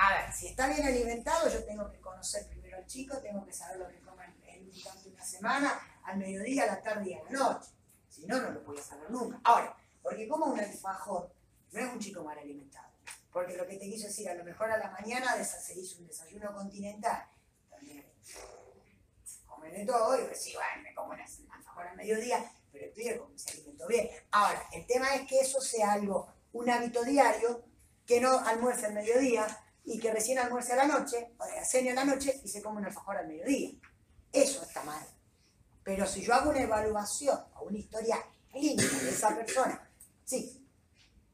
A ver, si está bien alimentado, yo tengo que conocer primero al chico, tengo que saber lo que come en una semana, al mediodía, a la tarde y a la noche. Si no, no lo voy a saber nunca. Ahora, porque como un alfajor no es un chico mal alimentado. Porque lo que te quiso decir, a lo mejor a la mañana se hizo un desayuno continental. También comen de todo y decís, bueno, me como un alfajor al mediodía, pero el pibe se alimentó bien. Ahora, el tema es que eso sea algo, un hábito diario, que no almuerce al mediodía y que recién almuerce a la noche, o sea, cene a la noche y se come un alfajor al mediodía. Eso está mal. Pero si yo hago una evaluación o una historia clínica de esa persona, sí,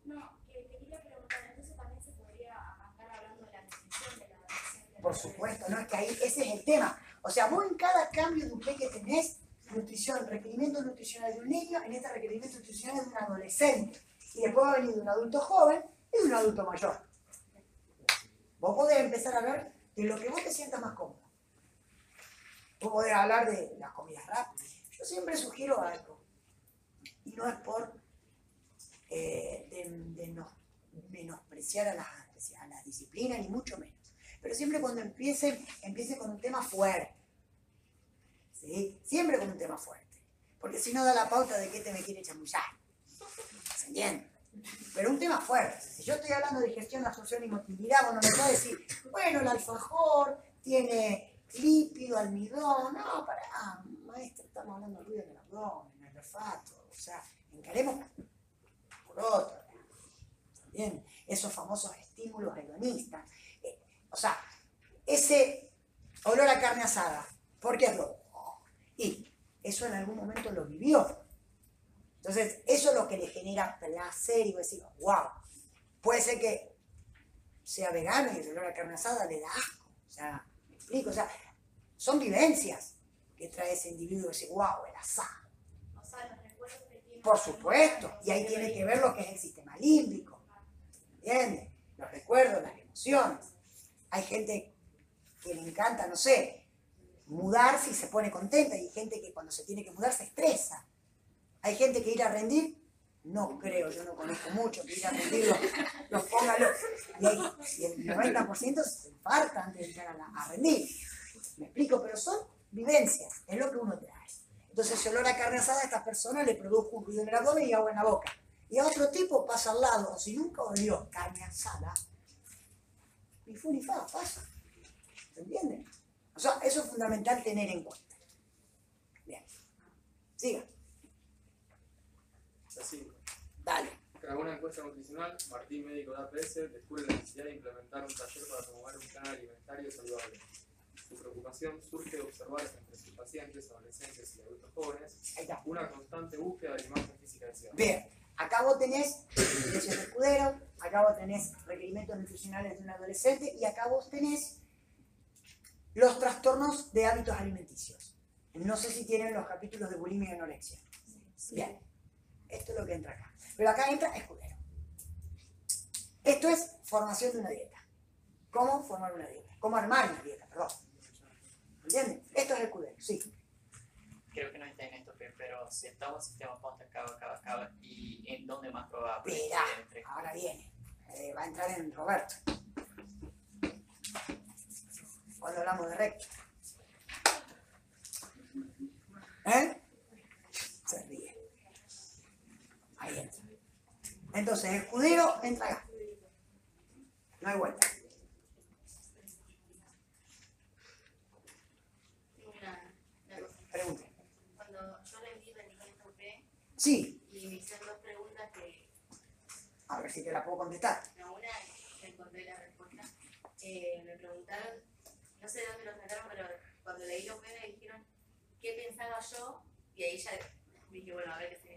No, que te quería preguntar, entonces también se podría arrancar hablando de la nutrición de la adolescente. por supuesto, ¿no? Es que ahí ese es el tema. O sea, vos en cada cambio de un que tenés, nutrición, requerimiento nutricional de un niño, en este requerimiento nutricional de un adolescente. Y después va a venir de un adulto joven y de un adulto mayor. Vos podés empezar a hablar de lo que vos te sientas más cómodo. Vos podés hablar de las comidas rápidas. Yo siempre sugiero algo. Y no es por eh, menospreciar a las, disciplinas, ni mucho menos. Pero siempre cuando empiece, empiece con un tema fuerte. ¿Sí? Siempre con un tema fuerte. Porque si no da la pauta de qué te me quiere chamullar. ¿Se entiende? Pero un tema fuerte. Si yo estoy hablando de gestión, absorción y motilidad, vos no me puedes decir, bueno, el alfajor tiene lípido, almidón. No, pará, maestro, estamos hablando de ruido en el abdomen, el olfato. O sea, encaremos por otro. Bien, esos famosos estímulos hedonistas. Eh, o sea, ese olor a carne asada, ¿por qué es lo? Y eso en algún momento lo vivió. Entonces, eso es lo que le genera placer y vos decís, wow, puede ser que sea vegano y el olor a carne asada le da asco. O sea, me explico, o sea, son vivencias que trae ese individuo y wow, el asado. O sea, los recuerdos que tiene Por supuesto, y ahí tiene que ver lo que es el sistema límbico. ¿Entiendes? Los recuerdos, las emociones. Hay gente que le encanta, no sé, mudarse y se pone contenta. Y hay gente que cuando se tiene que mudar se estresa. Hay gente que ir a rendir, no creo, yo no conozco mucho, que ir a rendir los, los ponga loco. Y, y el 90% se infarta antes de llegar a, la- a rendir. Me explico, pero son vivencias, es lo que uno trae. Entonces, ese olor a carne asada a esta persona le produjo un ruido en el abdomen y agua en la boca. Y a otro tipo pasa al lado, o si nunca olió carne asada, ni fu ni fa, pasa. ¿Se entiende? O sea, eso es fundamental tener en cuenta. Bien. Siga, Dale. Tras una encuesta nutricional, Martín, médico de APS, descubre la necesidad de implementar un taller para promover un plan alimentario saludable. Su preocupación surge de observar entre sus pacientes, adolescentes y adultos jóvenes una constante búsqueda de la imagen física deseada. Bien, acá vos tenés leyes de escudero, acá vos tenés requerimientos nutricionales de un adolescente y acá vos tenés los trastornos de hábitos alimenticios. No sé si tienen los capítulos de bulimia y anorexia. Bien, esto es lo que entra acá. Pero acá entra escudero. Esto es formación de una dieta. ¿Cómo formar una dieta? ¿Cómo armar una dieta? Perdón. ¿Entienden? Esto es escudero, sí. Creo que no está en esto, pero si estamos en sistema posta, acaba, acaba, acaba, ¿y en dónde más probable? Entre? ahora viene. Eh, va a entrar en Roberto. Cuando hablamos de recto. ¿Eh? Se ríe. Ahí entra. Entonces, escudero entra acá. No hay vuelta. Pregunte. Cuando yo le di rendimiento P Sí, y me hicieron dos preguntas que a ver si te la puedo contestar. no, una encontré la respuesta, eh, me preguntaron, no sé de dónde lo sacaron, pero cuando leí los P me dijeron qué pensaba yo, y ahí ya dije, bueno, a ver qué significa.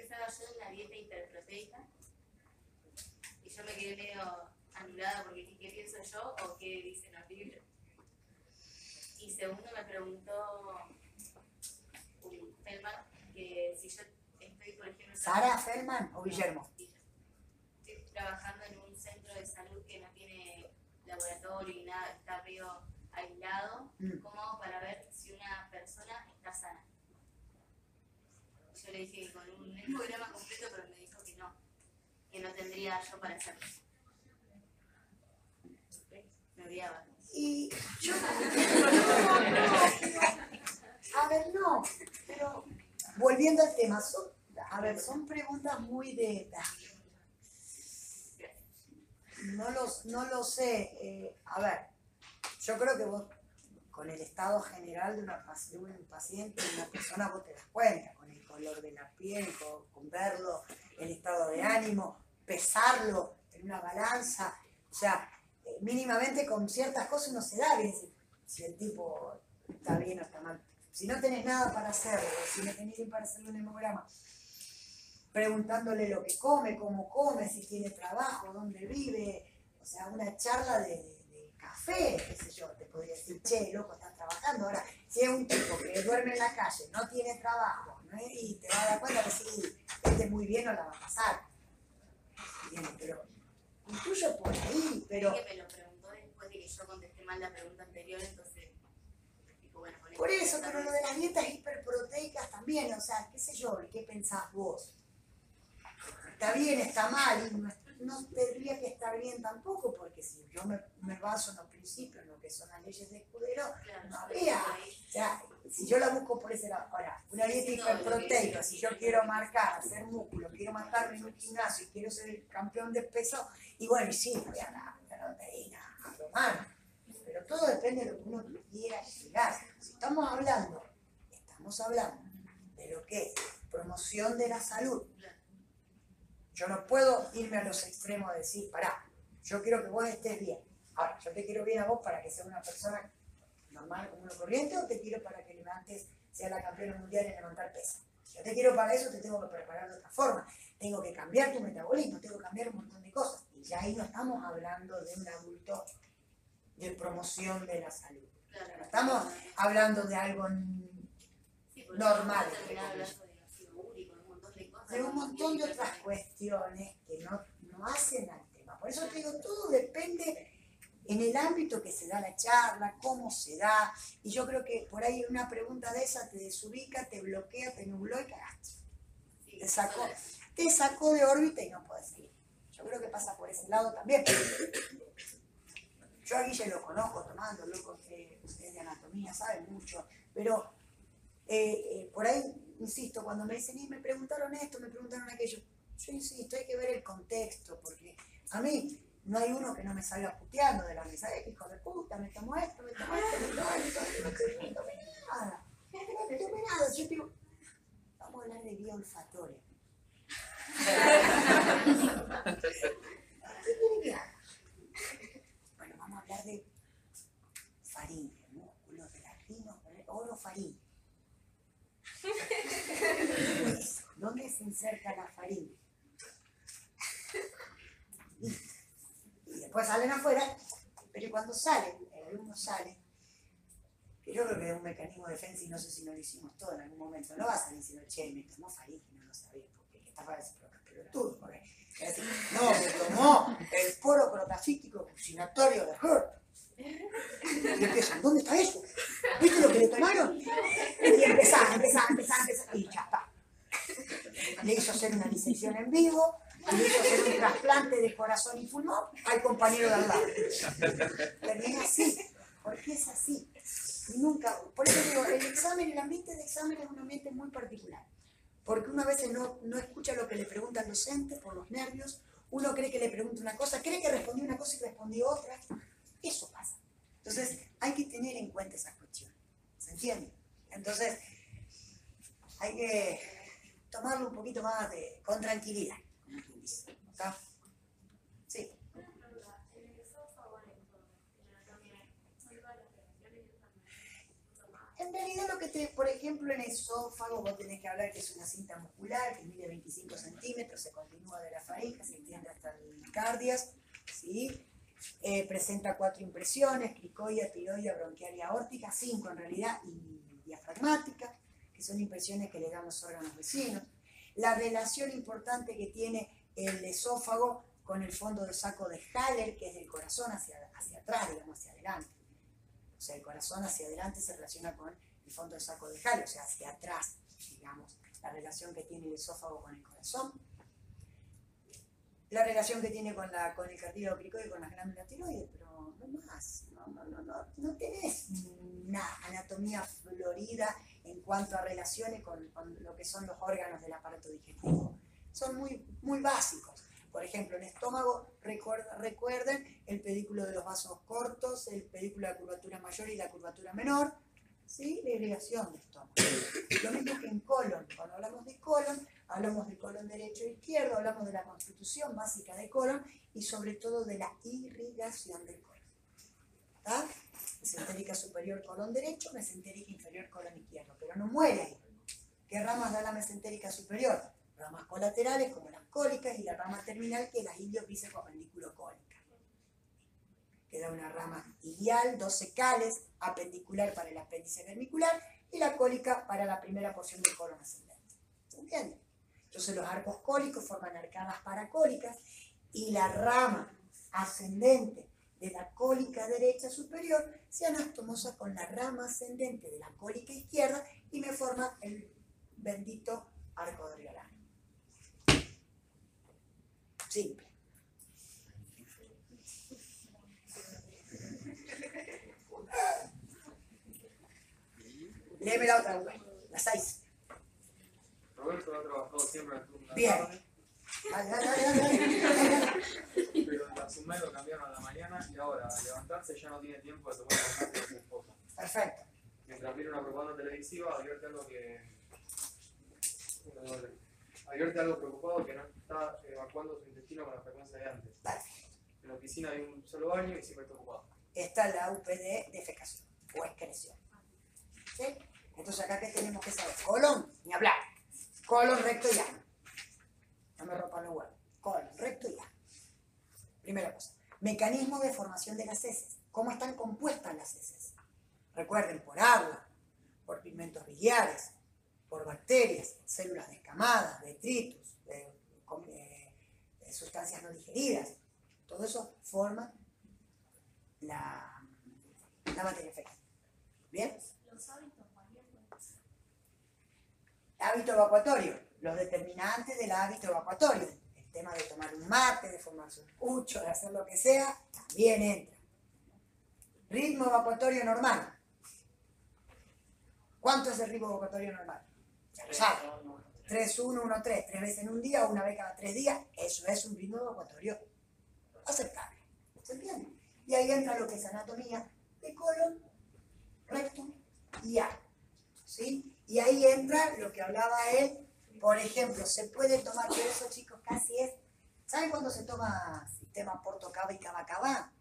¿Qué pensaba yo de una dieta hiperproteica? Y yo me quedé medio anulada porque dije, ¿qué pienso yo o qué dicen los libros? Y segundo me preguntó un Feldman que si yo estoy, por ejemplo, ¿Sara Feldman o Guillermo? Estoy trabajando en un centro de salud que no tiene laboratorio y nada, está medio aislado. Mm. ¿Cómo hago para ver si una persona está sana? Le dije que con un hemograma completo, pero me dijo que no, que no tendría yo para hacerlo. Me odiaba. Y yo. A ver, no, pero volviendo al tema, son, a ver, son preguntas muy de. No los, no lo sé. eh, a ver, yo creo que vos, con el estado general de, una, de un paciente, de una persona, vos te das cuenta, color de la piel, con, verlo, el estado de ánimo, pesarlo en una balanza, o sea, eh, mínimamente con ciertas cosas uno se da bien si, el tipo está bien o está mal. Si no tenés nada para hacerlo, si no tenés bien para hacerle un hemograma, preguntándole lo que come, cómo come, si tiene trabajo, dónde vive, o sea, una charla de, de café, qué sé yo, te podría decir, che, loco, estás trabajando. Ahora, si es un tipo que duerme en la calle, no tiene trabajo, ¿no? y te vas a dar cuenta que sí, este muy bien no la va a pasar. Bien, pero intuyo por ahí, pero Es que me lo preguntó después de que yo contesté mal la pregunta anterior, entonces, dijo, bueno, con por eso, pero lo de las dietas hiperproteicas también, o sea, qué sé yo, ¿qué pensás vos? Está bien, está mal, y no tendría que estar bien tampoco, porque si yo me, me baso en los principios, en lo que son las leyes de escudero, Claro, no habría. O sea, si yo la busco por ese lado, ahora, una dieta hiperproteica, si yo quiero marcar, hacer músculo, quiero matarme en un gimnasio y quiero ser el campeón de peso, y bueno, y sí, voy a la proteína, a tomar. Pero todo depende de lo que uno quiera llegar. Si estamos hablando, estamos hablando de lo que es promoción de la salud. Yo no puedo irme a los extremos de decir, pará, yo quiero que vos estés bien. Ahora, yo te quiero bien a vos para que seas una persona normal como uno corriente o te quiero para que levantes, sea la campeona mundial en levantar pesas. Yo te quiero para eso, te tengo que preparar de otra forma. Tengo que cambiar tu metabolismo, tengo que cambiar un montón de cosas. Y ya ahí no estamos hablando de un adulto de promoción de la salud. Claro, No estamos hablando de algo Sí, normal, yo úrico, un montón de otras cuestiones que no, no hacen al tema. Por eso te digo, todo depende en el ámbito que se da la charla, cómo se da, y yo creo que por ahí una pregunta de esa te desubica, te bloquea, te nubló y cagaste. Te sacó, te sacó de órbita y no puedes seguir. Yo creo que pasa por ese lado también. Yo a Guille lo conozco tomando, loco, que ustedes de anatomía saben mucho, pero eh, eh, por ahí, insisto, cuando me dicen, y me preguntaron esto, me preguntaron aquello, yo insisto, hay que ver el contexto, porque a mí no hay uno que no me salga puteando de la mesa, eh, hijo de puta, me tomo esto, me tomo esto, me tomo esto, no tomé nada, me tomé nada, yo digo, vamos a hablar de vía. ¿Qué quiere que haga? Bueno, vamos a hablar de faringe, músculos de las rinos, orofaringe. ¿Dónde se inserta la faringe? Y después salen afuera, pero cuando salen, el alumno sale, yo creo que es un mecanismo de defensa y no sé si no lo hicimos todo en algún momento, no va a salir diciendo, che, me tomó faringe, no lo sabía, porque está para decir, pero tú, porque no, me tomó el poro protafítico fusionatorio de Hurt. Y empiezan, ¿dónde está eso? ¿Viste lo que le tomaron? Y empezaba, empezaba, empezaba, empezaba, y ya está. Le hizo hacer una disección en vivo, le hizo hacer un trasplante de corazón y pulmón al compañero de al lado. Termina así, porque es así. Y nunca, por eso digo, el examen, el ambiente de examen es un ambiente muy particular. Porque uno a veces no, no escucha lo que le pregunta el docente por los nervios, uno cree que le pregunta una cosa, cree que respondió una cosa y respondió otra. Eso pasa. Entonces, hay que tener en cuenta esas cuestiones. ¿Se entiende? Entonces, hay que tomarlo un poquito más de, con tranquilidad, como quien dice. ¿ok? Sí. En realidad lo que te, por ejemplo, en esófago vos tenés que hablar que es una cinta muscular que mide 25 centímetros, se continúa de la faringe, se extiende hasta el cardias, ¿sí? Eh, presenta cuatro impresiones, cricoida, tiroidea, bronquial y aórtica, cinco en realidad, y diafragmática, que son impresiones que le dan los órganos vecinos. La relación importante que tiene el esófago con el fondo de saco de Haller, que es del corazón hacia, hacia atrás, digamos, hacia adelante. O sea, el corazón hacia adelante se relaciona con el fondo de saco de Haller, o sea, hacia atrás, digamos, la relación que tiene el esófago con el corazón. La relación que tiene con, la, con el cartílago y con las glándulas tiroides, pero no más, no, no, no, no, no tenés una anatomía florida en cuanto a relaciones con, con lo que son los órganos del aparato digestivo. Son muy, muy básicos. Por ejemplo, en estómago, recuerden el pedículo de los vasos cortos, el pedículo de la curvatura mayor y la curvatura menor, ¿sí? La irrigación de estómago. Lo mismo que en colon. Cuando hablamos de colon, hablamos del colon derecho e izquierdo, hablamos de la constitución básica del colon y sobre todo de la irrigación del colon. ¿Está? Mesentérica superior, colon derecho, mesentérica inferior, colon izquierdo. Pero no muere ahí. ¿Qué ramas da la mesentérica superior? Ramas colaterales como las cólicas y la rama terminal que es la iliopíceco-apendiculares que da una rama ilial, dos secales, apendicular para el apéndice vermicular y la cólica para la primera porción del colon ascendente. ¿Se? Entonces los arcos cólicos forman arcadas paracólicas y la rama ascendente de la cólica derecha superior se anastomosa con la rama ascendente de la cólica izquierda y me forma el bendito arco de. Simple. Léeme la otra. La 6. Roberto ha trabajado siempre en turno de Bien. la Dale, dale, dale, pero en la sumé lo cambiaron a la mañana y ahora al levantarse ya no tiene tiempo de tomar contacto con su esposa. Perfecto. Mientras mira una propaganda televisiva, advierte algo que. Advierte algo preocupado que no está evacuando su intestino con la frecuencia de antes. Vale. En la oficina hay un solo baño y siempre está ocupado. Está la UPD defecación o excreción. ¿Sí? Entonces acá que tenemos que saber. Colon, ni hablar. Colon recto y ano. No me rompan los huevos. Colon recto y ano. Primera cosa. Mecanismo de formación de las heces. ¿Cómo están compuestas las heces? Recuerden, por agua, por pigmentos biliares, por bacterias, células descamadas, detritus, eh, de sustancias no digeridas. Todo eso forma la, la materia fecal. ¿Bien? Varían con Hábito evacuatorio, los determinantes del hábito evacuatorio. El tema de tomar un mate, de formarse un pucho, de hacer lo que sea, también entra. Ritmo evacuatorio normal. ¿Cuánto es el ritmo evacuatorio normal? Ya lo saben. 3, 1, 1, 3, tres veces en un día, una vez cada tres días, eso es un ritmo evacuatorio aceptable. ¿Se entiende? Y ahí entra lo que es anatomía de colon, rectum y ano. ¿Sí? Y ahí entra lo que hablaba él, por ejemplo, se puede tomar, pero eso chicos casi es, ¿saben cuándo se toma sistema Porto Cava y Cava Cava?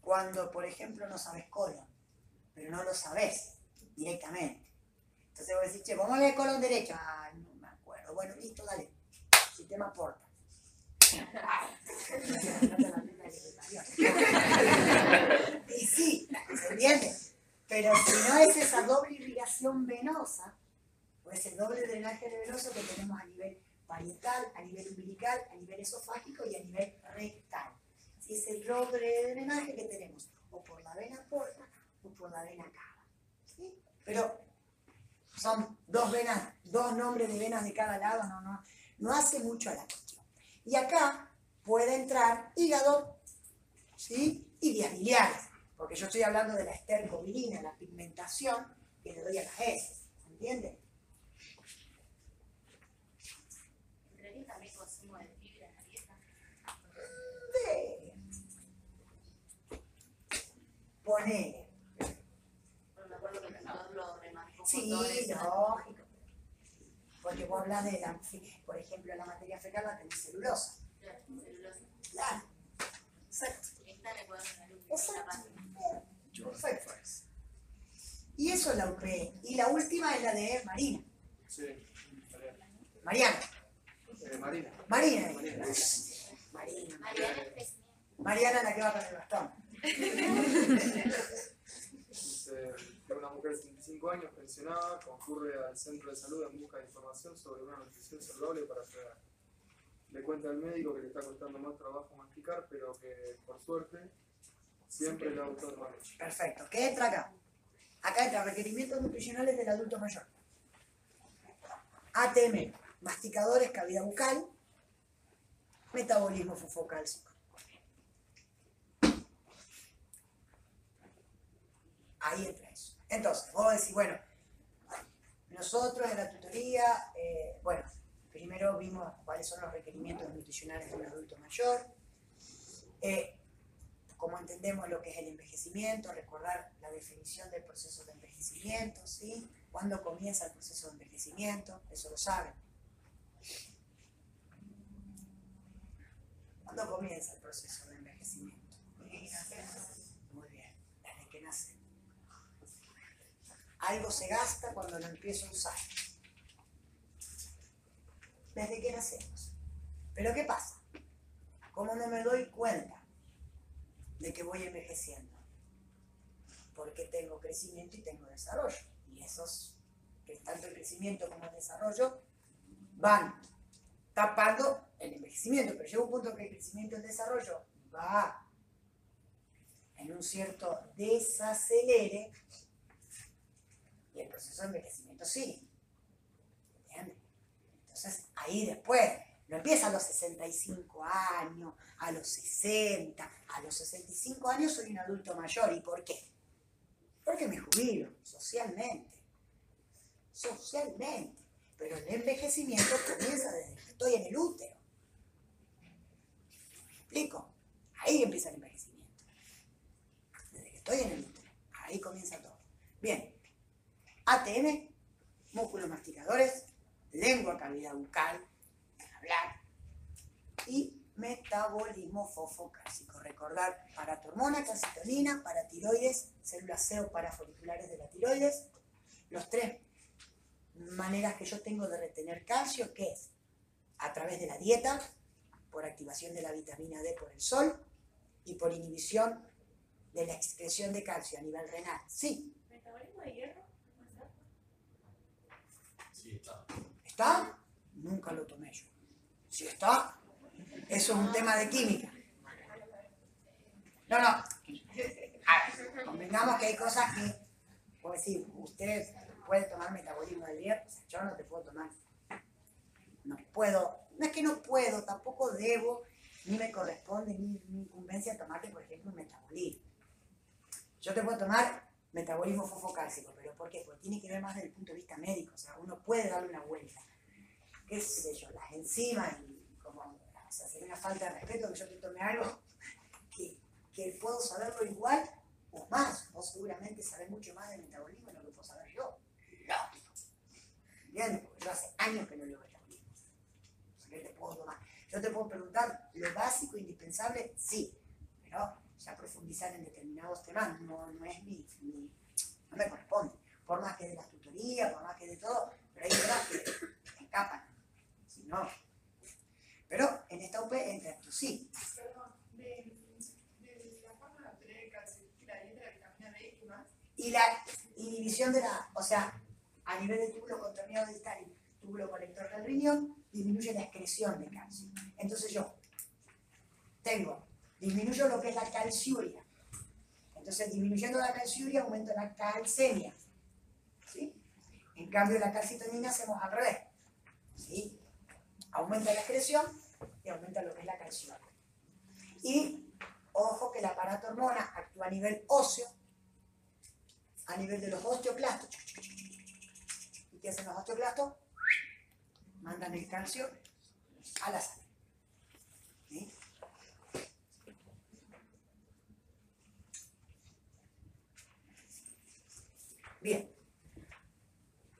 Cuando, por ejemplo, no sabes colon, pero no lo sabes directamente. Entonces vos decís, che, vamos a ver colon derecho. Ah, no me acuerdo. Bueno, listo, dale. Sistema Porta. y sí, ¿se entiende? Pero si no es esa doble irrigación venosa, o ese doble drenaje venoso que tenemos a nivel parietal, a nivel umbilical, a nivel esofágico y a nivel rectal. Si es el doble drenaje que tenemos o por la vena porta o por la vena cava. ¿sí? Pero son dos venas, dos nombres de venas de cada lado, no, no, no hace mucho a la cuestión. Y acá puede entrar hígado, ¿sí? Y vías porque yo estoy hablando de la estercobilina, la pigmentación que le doy a las heces, ¿se entiende? ¿Entraría también consumo de fibra en la dieta? De... Ponele. Me acuerdo que lo remarcó Sí, lógico. Porque vos hablas de la, por ejemplo, la materia fecal la tenés celulosa. Claro, celulosa. Claro. Exacto. Le Exacto. Perfecto. Y eso es la UP. Y la última es la de Marina. Sí, Mariana. Mariana. Eh, Marina. Marina. Marina. Marina. Mariana. Mariana la que va con el bastón. Dice que una mujer de 55 años pensionada concurre al centro de salud en busca de información sobre una nutrición saludable para su edad. Le cuenta al médico que le está costando más trabajo masticar, pero que por suerte siempre le auto Perfecto. ¿Qué entra acá? Acá entra requerimientos nutricionales del adulto mayor. ATM, masticadores, cavidad bucal, metabolismo fosfocálcico. Ahí entra eso. Entonces, vos decís, bueno, nosotros en la tutoría, eh, bueno, primero vimos cuáles son los requerimientos nutricionales de un adulto mayor. Eh, como entendemos lo que es el envejecimiento, recordar la definición del proceso de envejecimiento, ¿sí? ¿Cuándo comienza el proceso de envejecimiento? Eso lo saben. ¿Cuándo comienza el proceso de envejecimiento? Muy bien, desde que nace. Algo se gasta cuando lo empiezo a usar. Desde que nacemos. Pero ¿qué pasa? ¿Cómo no me doy cuenta de que voy envejeciendo? Porque tengo crecimiento y tengo desarrollo. Y esos, tanto el crecimiento como el desarrollo, van tapando el envejecimiento. Pero llega un punto que el crecimiento y el desarrollo va en un cierto desacelere y el proceso de envejecimiento sigue. Entonces, ahí después, no empieza a los 65 años, a los 60, a los 65 años soy un adulto mayor. ¿Y por qué? Porque me jubilo, socialmente. Socialmente. Pero el envejecimiento comienza desde que estoy en el útero. ¿Me explico? Ahí empieza el envejecimiento. Desde que estoy en el útero. Ahí comienza todo. Bien. ATM, músculos masticadores, lengua, cavidad bucal, hablar y metabolismo fosfocálcico. Recordar paratormona, calcitonina, paratiroides, células CO parafoliculares de la tiroides. Los tres maneras que yo tengo de retener calcio, que es a través de la dieta, por activación de la vitamina D por el sol y por inhibición de la excreción de calcio a nivel renal. Sí, ¿Metabolismo de hierro? Sí, está. ¿Está? Nunca lo tomé yo. Si está, eso es un tema de química. No, no. A convengamos que hay cosas que, por decir, usted puede tomar metabolismo del día, yo no te puedo tomar. No puedo, no es que no puedo, tampoco debo, ni me corresponde, ni mi incumbencia tomarte, por ejemplo, un metabolismo. Yo te puedo tomar metabolismo fosfocálcico, pero ¿por qué? Porque tiene que ver más desde el punto de vista médico, o sea, uno puede darle una vuelta. ¿Qué sé yo? Las enzimas y como, o sea, sería una falta de respeto que yo te tome algo que, que puedo saberlo igual o más. Vos seguramente sabés mucho más de metabolismo de lo que puedo saber yo. Lógico. ¿Entiendes? Porque yo hace años que no leo metabolismo. O sea, ¿qué te puedo tomar? Yo te puedo preguntar lo básico, indispensable, sí, pero ya profundizar en determinados temas no, no es mi, no me corresponde. Por más que de las tutorías, por más que de todo, pero hay cosas que escapan. Si no. Pero en esta UP entra esto, sí. Y. Y la inhibición de la, o sea, a nivel del túbulo contaminado distal y túbulo colector del riñón, disminuye la excreción de calcio. Entonces yo tengo, disminuyo lo que es la calciuria. Entonces, disminuyendo la calciuria, aumento la calcemia. ¿Sí? En cambio, la calcitonina hacemos al revés. ¿Sí? Aumenta la excreción y aumenta lo que es la calciuria. Y, ojo que el aparato hormona actúa a nivel óseo, a nivel de los osteoclastos. ¿Y qué hacen los osteoclastos? Mandan el calcio a la sangre. Bien.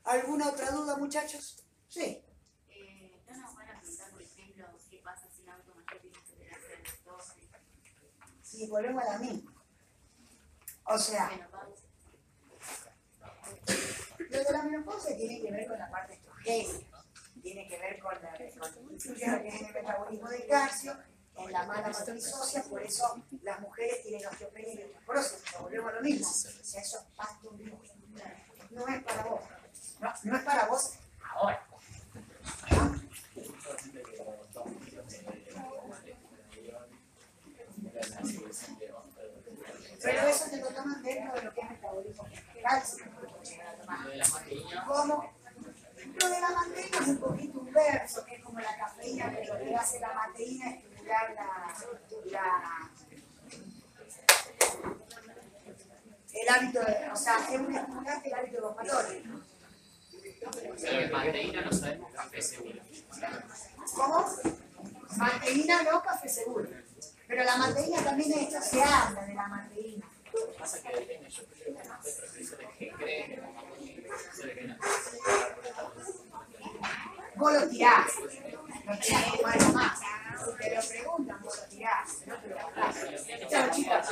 ¿Alguna otra duda, muchachos? Sí. Eh, ¿No nos van a preguntar, por ejemplo, qué pasa si un automático tiene intolerancia a la lactosa? Sí, volvemos a la misma. O sea. Lo de la menopausia tiene que ver con la parte estrogénica, tiene que ver con la es el metabolismo del calcio, en la mala matriz ósea, por eso las mujeres tienen osteopenia y osteoporosis, pero volvemos a lo mismo. O sea, eso es patología. No es para vos. No, no es para vos ahora. ¿Ah? Pero eso te lo toman dentro de lo que es metabolismo del calcio. Lo de la mateína es un poquito inverso, que es como la cafeína, pero lo que hace la mateína es estimular la, la- el hábito, de- o sea, es un estimulante del hábito gustatorio. pero de mateína no sabemos café seguro. ¿Cómo? Mateína no, café seguro. Pero la mateína también esto se habla de la mateína. Pasa que depende, yo creo los. Vos lo tirás. Lo tirás como algo más. Si te lo preguntan, vos lo tirás. No te lo. Chao, chicos.